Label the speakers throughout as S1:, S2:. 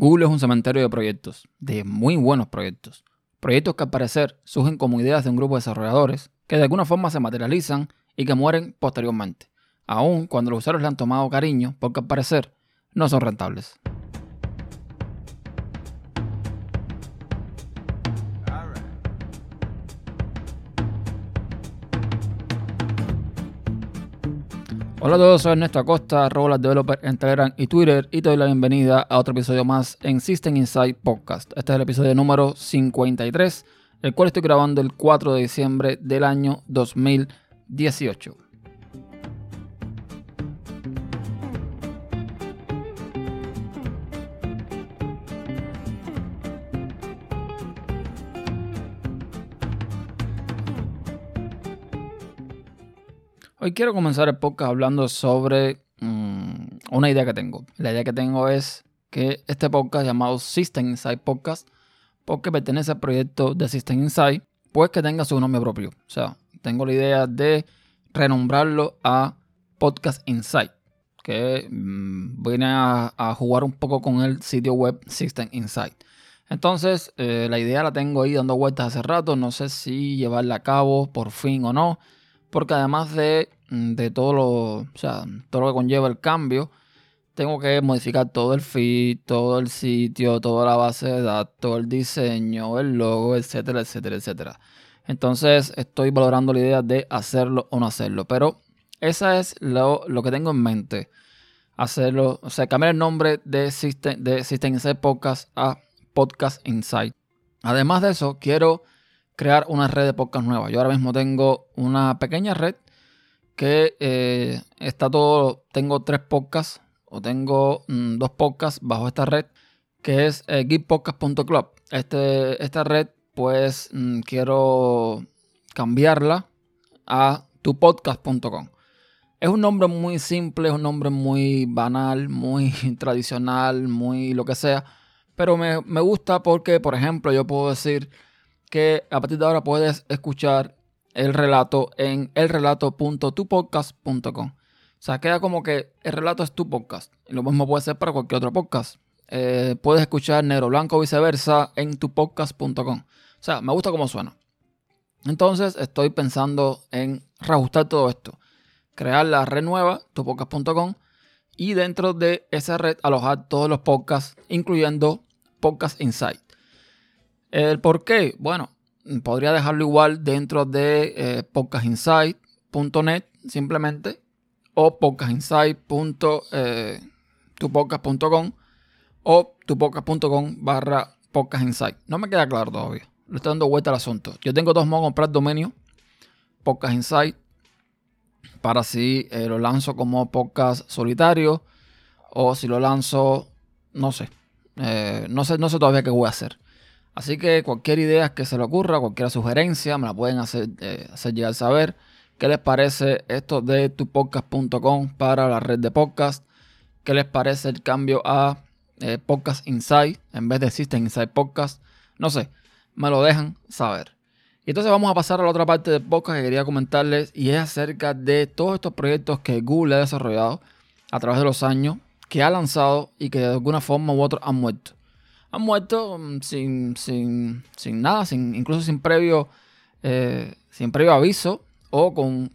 S1: Google es un cementerio de proyectos, de muy buenos proyectos. Proyectos que al parecer surgen como ideas de un grupo de desarrolladores que de alguna forma se materializan y que mueren posteriormente, aun cuando los usuarios le han tomado cariño porque al parecer no son rentables. Hola a todos, soy Ernesto Acosta, Robolas Developer en Telegram y Twitter y te doy la bienvenida a otro episodio más en System Insight Podcast. Este es el episodio número 53, el cual estoy grabando el 4 de diciembre del año 2018. Hoy quiero comenzar el podcast hablando sobre mm, una idea que tengo. La idea que tengo es que este podcast llamado System Insight Podcast, porque pertenece al proyecto de System Insight, pues que tenga su nombre propio. O sea, tengo la idea de renombrarlo a Podcast Insight, que mm, viene a, jugar un poco con el sitio web System Insight. Entonces, eh, la idea la tengo ahí dando vueltas hace rato, no sé si llevarla a cabo por fin o no porque además de, de todo, lo, o sea, todo lo que conlleva el cambio, tengo que modificar todo el feed, todo el sitio, toda la base de datos, el diseño, el logo, etcétera, etcétera, etcétera. Entonces estoy valorando la idea de hacerlo o no hacerlo. Pero esa es lo, lo que tengo en mente. Hacerlo, o sea, cambiar el nombre de System, de System Insight Podcast a Podcast Insight. Además de eso, quiero crear una red de podcast nueva. Yo ahora mismo tengo una pequeña red que eh, está todo, tengo tres podcasts o tengo mm, dos podcasts bajo esta red que es eh. Este, esta red pues mm, quiero cambiarla a tupodcast.com. Es un nombre muy simple, es un nombre muy banal, muy tradicional, muy lo que sea. Pero me, me gusta porque, por ejemplo, yo puedo decir que a partir de ahora puedes escuchar el relato en elrelato.tupodcast.com. O sea, queda como que el relato es tu podcast. Y lo mismo puede ser para cualquier otro podcast. Eh, puedes escuchar Negro Blanco o viceversa en tupodcast.com. O sea, me gusta cómo suena. Entonces estoy pensando en reajustar todo esto. Crear la red nueva, tupodcast.com. Y dentro de esa red alojar todos los podcasts, incluyendo Podcast Insight. ¿El por qué? Bueno, podría dejarlo igual dentro de eh, podcastinsight.net simplemente o podcastinsight.tupodcast.com eh, o tupodcast.com barra podcastinsight. No me queda claro todavía. Le estoy dando vuelta al asunto. Yo tengo dos modos de comprar dominio. Podcast Insight para si eh, lo lanzo como podcast solitario o si lo lanzo, no sé. no sé, no sé todavía qué voy a hacer. Así que cualquier idea que se le ocurra, cualquier sugerencia, me la pueden hacer, eh, llegar a saber. ¿Qué les parece esto de tupodcast.com para la red de podcast? ¿Qué les parece el cambio a eh, Podcast Insight en vez de System Insight Podcast? No sé, me lo dejan saber. Y entonces vamos a pasar a la otra parte del podcast que quería comentarles y es acerca de todos estos proyectos que Google ha desarrollado a través de los años, que ha lanzado y que de alguna forma u otra han muerto han muerto mm, sin, sin, sin nada, sin, incluso sin previo, eh, sin previo aviso o con,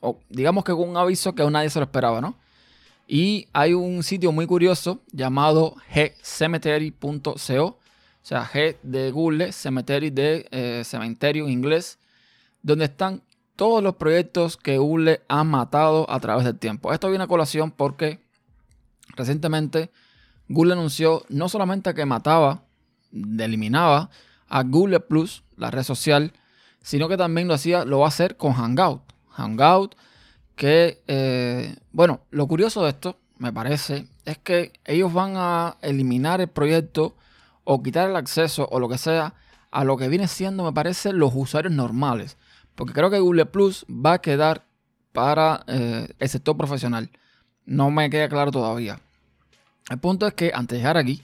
S1: o digamos que con un aviso que a nadie se lo esperaba, ¿no? Y hay un sitio muy curioso llamado gcemetery.co, o sea, G de Google, cemetery de eh, cementerio en inglés, donde están todos los proyectos que Google ha matado a través del tiempo. Esto viene a colación porque recientemente Google anunció no solamente que mataba, eliminaba a Google Plus, la red social, sino que también lo hacía, lo va a hacer con Hangout. Hangout, que, eh, bueno, lo curioso de esto, me parece, es que ellos van a eliminar el proyecto o quitar el acceso o lo que sea a lo que viene siendo, me parece, los usuarios normales. Porque creo que Google Plus va a quedar para eh, el sector profesional. No me queda claro todavía. El punto es que antes de llegar aquí,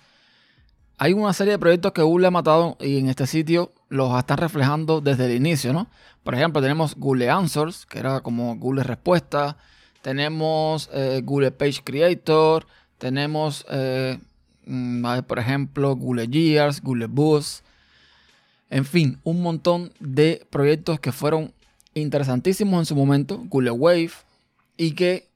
S1: hay una serie de proyectos que Google ha matado y en este sitio los están reflejando desde el inicio, ¿no? Por ejemplo, tenemos Google Answers, que era como Google Respuesta. Tenemos eh, Google Page Creator. Tenemos, eh, Mm, por ejemplo, Google Gears, Google Boost. En fin, un montón de proyectos que fueron interesantísimos en su momento, Google Wave, y que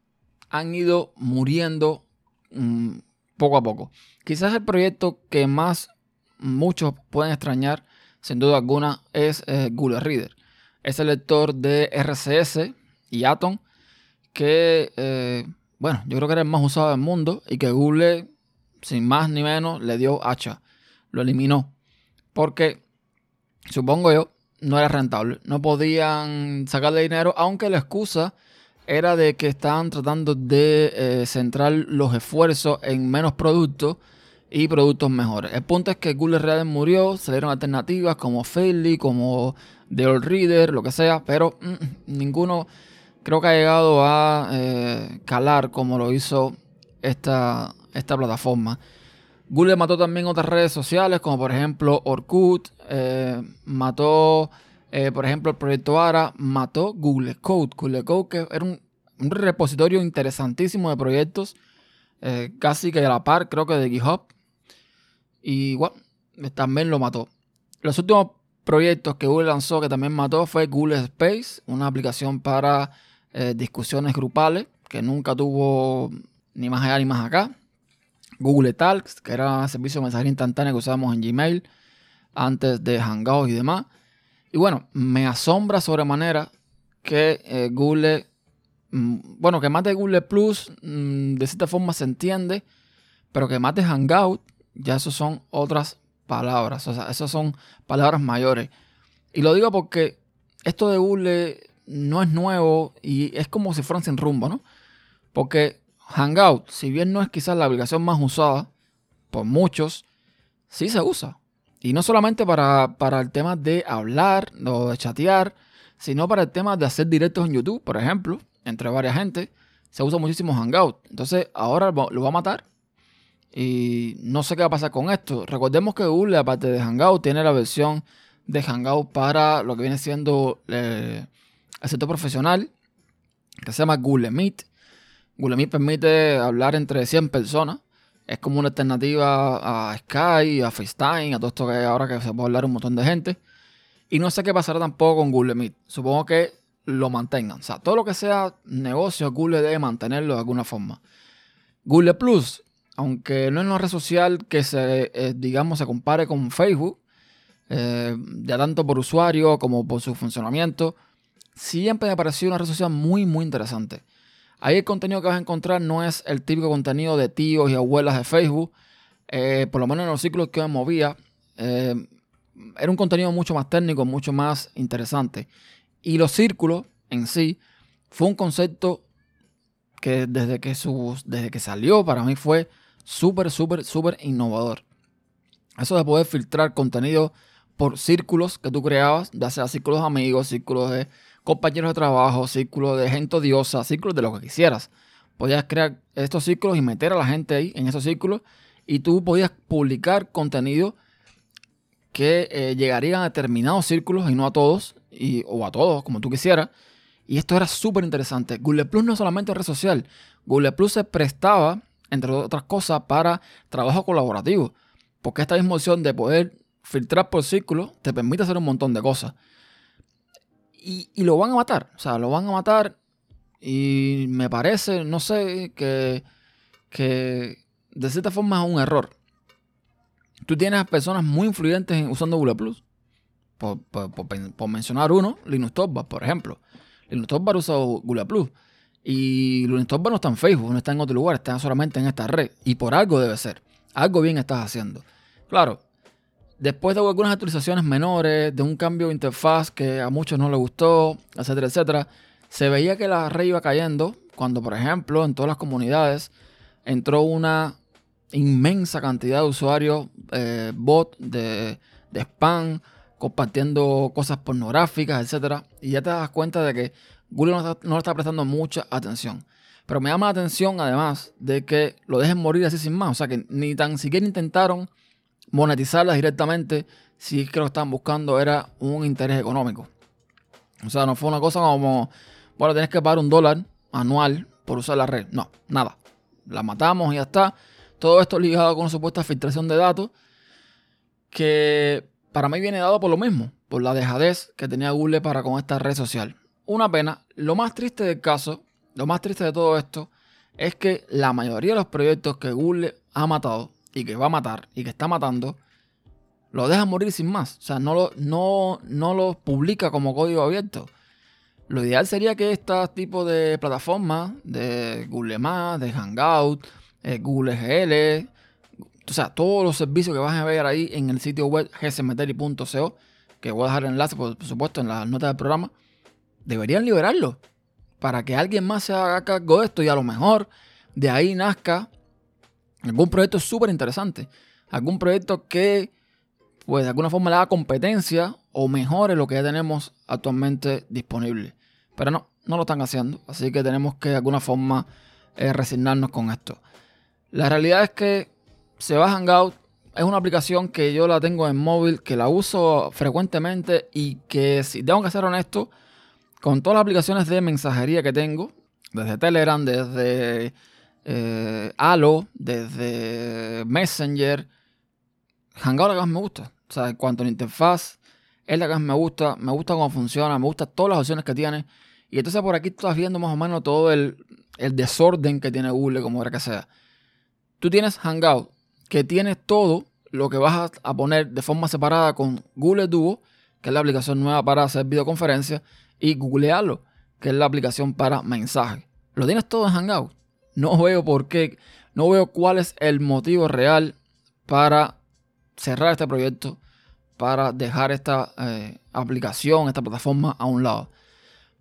S1: han ido muriendo mm, poco a poco. Quizás el proyecto que más muchos pueden extrañar, sin duda alguna, es eh, Google Reader. Es el lector de RCS y Atom que, eh, bueno, yo creo que era el más usado del mundo y que Google, sin más ni menos, le dio hacha. Lo eliminó. Porque, supongo yo, no era rentable. No podían sacarle dinero, aunque la excusa era de que estaban tratando de eh, centrar los esfuerzos en menos productos y productos mejores. El punto es que Google Reader murió, salieron alternativas como Fairly, como The Old Reader, lo que sea, pero mm, ninguno creo que ha llegado a eh, calar como lo hizo esta, esta plataforma. Google mató también otras redes sociales, como por ejemplo Orkut, eh, mató, eh, por ejemplo, el proyecto ARA, mató Google Code. Google Code, que era un, repositorio interesantísimo de proyectos, casi que a la par, creo que de GitHub. Y bueno, también lo mató. Los últimos proyectos que Google lanzó que también mató fue Google Space, una aplicación para eh, discusiones grupales, que nunca tuvo ni más allá ni más acá. Google Talks, que era un servicio de mensajería instantánea que usábamos en Gmail antes de Hangouts y demás. Y bueno, me asombra sobremanera que eh, Google, mm, bueno, que de Google Plus, mm, de cierta forma se entiende, pero que de Hangout, ya eso son otras palabras, o sea, esas son palabras mayores. Y lo digo porque esto de Google no es nuevo y es como si fueran sin rumbo, ¿no? Porque Hangout, si bien no es quizás la aplicación más usada por muchos, sí se usa. Y no solamente para, el tema de hablar o de chatear, sino para el tema de hacer directos en YouTube, por ejemplo, entre varias gente. Se usa muchísimo Hangout. Entonces ahora lo va a matar. Y no sé qué va a pasar con esto. Recordemos que Google, aparte de Hangout, tiene la versión de Hangout para lo que viene siendo eh, el sector profesional, que se llama Google Meet. Google Meet permite hablar entre 100 personas. Es como una alternativa a Skype, a FaceTime, a todo esto que ahora que se puede hablar un montón de gente. Y no sé qué pasará tampoco con Google Meet. Supongo que lo mantengan. O sea, todo lo que sea negocio, Google debe mantenerlo de alguna forma. Google Plus, aunque no es una red social que se, eh, digamos, se compare con Facebook, eh, ya tanto por usuario como por su funcionamiento, siempre me pareció una red social muy, muy interesante. Ahí el contenido que vas a encontrar no es el típico contenido de tíos y abuelas de Facebook, eh, por lo menos en los ciclos que me movía, eh, era un contenido mucho más técnico, mucho más interesante. Y los círculos en sí fue un concepto que desde que, desde que salió para mí fue súper, súper, súper innovador. Eso de poder filtrar contenido por círculos que tú creabas, ya sea círculos de amigos, círculos de compañeros de trabajo, círculos de gente odiosa, círculos de lo que quisieras. Podías crear estos círculos y meter a la gente ahí en esos círculos y tú podías publicar contenido que eh, llegarían a determinados círculos y no a todos, y, o a todos, como tú quisieras. Y esto era súper interesante. Google Plus no es solamente red social. Google Plus se prestaba, entre otras cosas, para trabajo colaborativo. Porque esta misma opción de poder filtrar por círculos te permite hacer un montón de cosas y, lo van a matar. O sea, lo van a matar. Y me parece, no sé, que, que de cierta forma es un error. Tú tienes personas muy influyentes usando Google Plus. Por, mencionar uno, Linux Torvalds, por ejemplo. Linux Torvalds usa Google Plus. Y Linux Torvalds no está en Facebook, no está en otro lugar, está solamente en esta red. Y por algo debe ser. Algo bien estás haciendo. Claro, Después de algunas actualizaciones menores, de un cambio de interfaz que a muchos no les gustó, etcétera, etcétera, se veía que la red iba cayendo cuando, por ejemplo, en todas las comunidades entró una inmensa cantidad de usuarios eh, bot de, spam compartiendo cosas pornográficas, etcétera, y ya te das cuenta de que Google no, no le está prestando mucha atención. Pero me llama la atención además de que lo dejen morir así sin más, o sea que ni tan siquiera intentaron monetizarlas directamente si es que lo estaban buscando era un interés económico. O sea, no fue una cosa como, bueno, tienes que pagar un dólar anual por usar la red. No, nada. La matamos y ya está. Todo esto ligado con una supuesta filtración de datos que para mí viene dado por lo mismo, por la dejadez que tenía Google para con esta red social. Una pena. Lo más triste del caso, lo más triste de todo esto, es que la mayoría de los proyectos que Google ha matado y que va a matar y que está matando, lo deja morir sin más. O sea, no lo, no, no lo publica como código abierto. Lo ideal sería que este tipo de plataformas, de Google Maps, de Hangout, eh, Google GL, o sea, todos los servicios que vas a ver ahí en el sitio web gsmeteri.co, que voy a dejar el enlace, por supuesto, en las notas del programa, deberían liberarlo para que alguien más se haga cargo de esto y a lo mejor de ahí nazca algún proyecto súper interesante, algún proyecto que pues de alguna forma le haga competencia o mejore lo que ya tenemos actualmente disponible. Pero no, no lo están haciendo, así que tenemos que de alguna forma eh, resignarnos con esto. La realidad es que se va Hangout, es una aplicación que yo la tengo en móvil, que la uso frecuentemente y que si tengo que ser honesto, con todas las aplicaciones de mensajería que tengo, desde Telegram, desde eh, Halo, desde Messenger, Hangout la que más me gusta. O sea, en cuanto a la interfaz, es la que más me gusta, me gusta cómo funciona, me gustan todas las opciones que tiene. Y entonces por aquí estás viendo más o menos todo el, desorden que tiene Google, como era que sea. Tú tienes Hangout, que tienes todo lo que vas a poner de forma separada con Google Duo, que es la aplicación nueva para hacer videoconferencias, y googlearlo, que es la aplicación para mensajes. Lo tienes todo en Hangout. No veo por qué, no veo cuál es el motivo real para cerrar este proyecto, para dejar esta eh, aplicación, esta plataforma a un lado.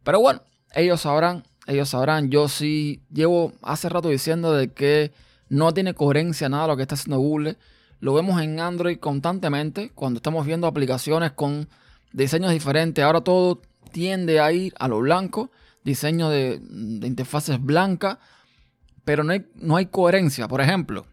S1: Pero bueno, ellos sabrán, ellos sabrán. Yo sí llevo hace rato diciendo de que no tiene coherencia nada lo que está haciendo Google. Lo vemos en Android constantemente cuando estamos viendo aplicaciones con diseños diferentes. Ahora todo tiende a ir a lo blanco, diseño de, interfaces blancas, pero no hay, no hay coherencia. Por ejemplo,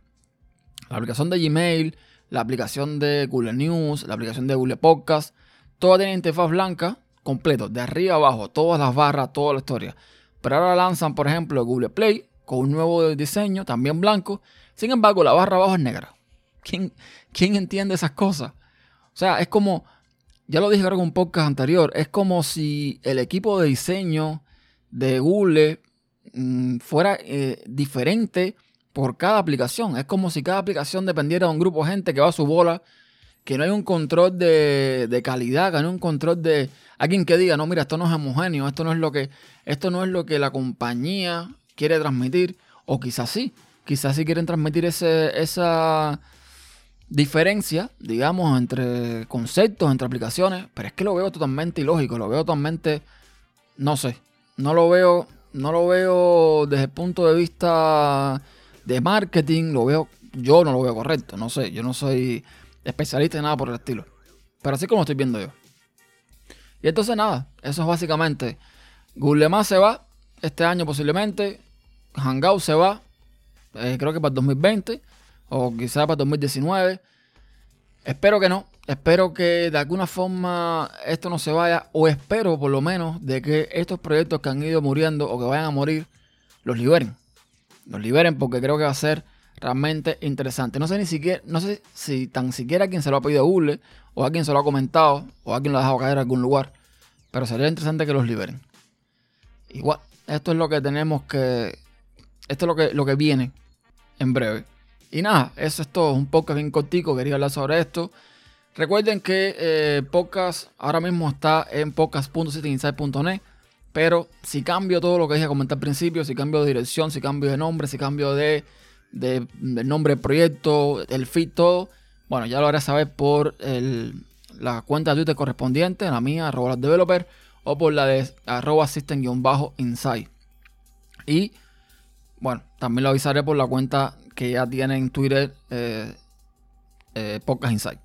S1: la aplicación de Gmail, la aplicación de Google News, la aplicación de Google Podcast, todas tienen interfaz blanca completo, de arriba abajo, todas las barras, toda la historia. Pero ahora lanzan, por ejemplo, Google Play con un nuevo diseño, también blanco. Sin embargo, la barra abajo es negra. ¿Quién, quién entiende esas cosas? O sea, es como ya lo dije que un podcast anterior, es como si el equipo de diseño de Google mm, fuera eh, diferente por cada aplicación. Es como si cada aplicación dependiera de un grupo de gente que va a su bola, que no hay un control de, calidad, que no hay un control de alguien que diga, no, mira, esto no es homogéneo, esto no es lo que, esto no es lo que la compañía quiere transmitir, o quizás sí, quizás sí quieren transmitir ese, esa diferencia, digamos, entre conceptos, entre aplicaciones, pero es que lo veo totalmente ilógico, lo veo totalmente, no sé, no lo veo, no lo veo desde el punto de vista de marketing, lo veo, yo no lo veo correcto, no sé, yo no soy especialista en nada por el estilo, pero así como estoy viendo yo. Y entonces nada, eso es básicamente, Google Más se va este año posiblemente, Hangout se va, eh, creo que para el 2020 o quizá para 2019. Espero que no. Espero que de alguna forma esto no se vaya, o espero por lo menos de que estos proyectos que han ido muriendo o que vayan a morir, los liberen. Los liberen porque creo que va a ser realmente interesante. No sé ni siquiera, no sé si tan siquiera quien se lo ha pedido a Google, o a quien se lo ha comentado, o a quien lo ha dejado caer en algún lugar. Pero sería interesante que los liberen. Igual, esto es lo que tenemos que. Esto es lo que, lo que viene en breve. Y nada, eso es todo. Un podcast bien cortico. Quería hablar sobre esto. Recuerden que eh, podcast ahora mismo está en podcast.cityinside.net. Pero si cambio todo lo que dije comentar al principio, si cambio de dirección, si cambio de nombre, si cambio de, de, nombre del proyecto, el feed, todo, bueno, ya lo haré saber por la cuenta de Twitter correspondiente, la mía, arroba developer, o por la de arroba system-inside. Y bueno, también lo avisaré por la cuenta que ya tiene en Twitter eh, eh, Podcast Insight.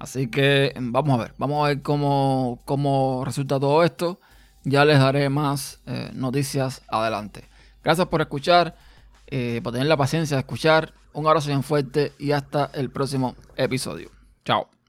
S1: Así que vamos a ver, vamos a ver cómo, cómo resulta todo esto. Ya les daré más eh, noticias adelante. Gracias por escuchar, por tener la paciencia de escuchar. Un abrazo bien fuerte y hasta el próximo episodio. Chao.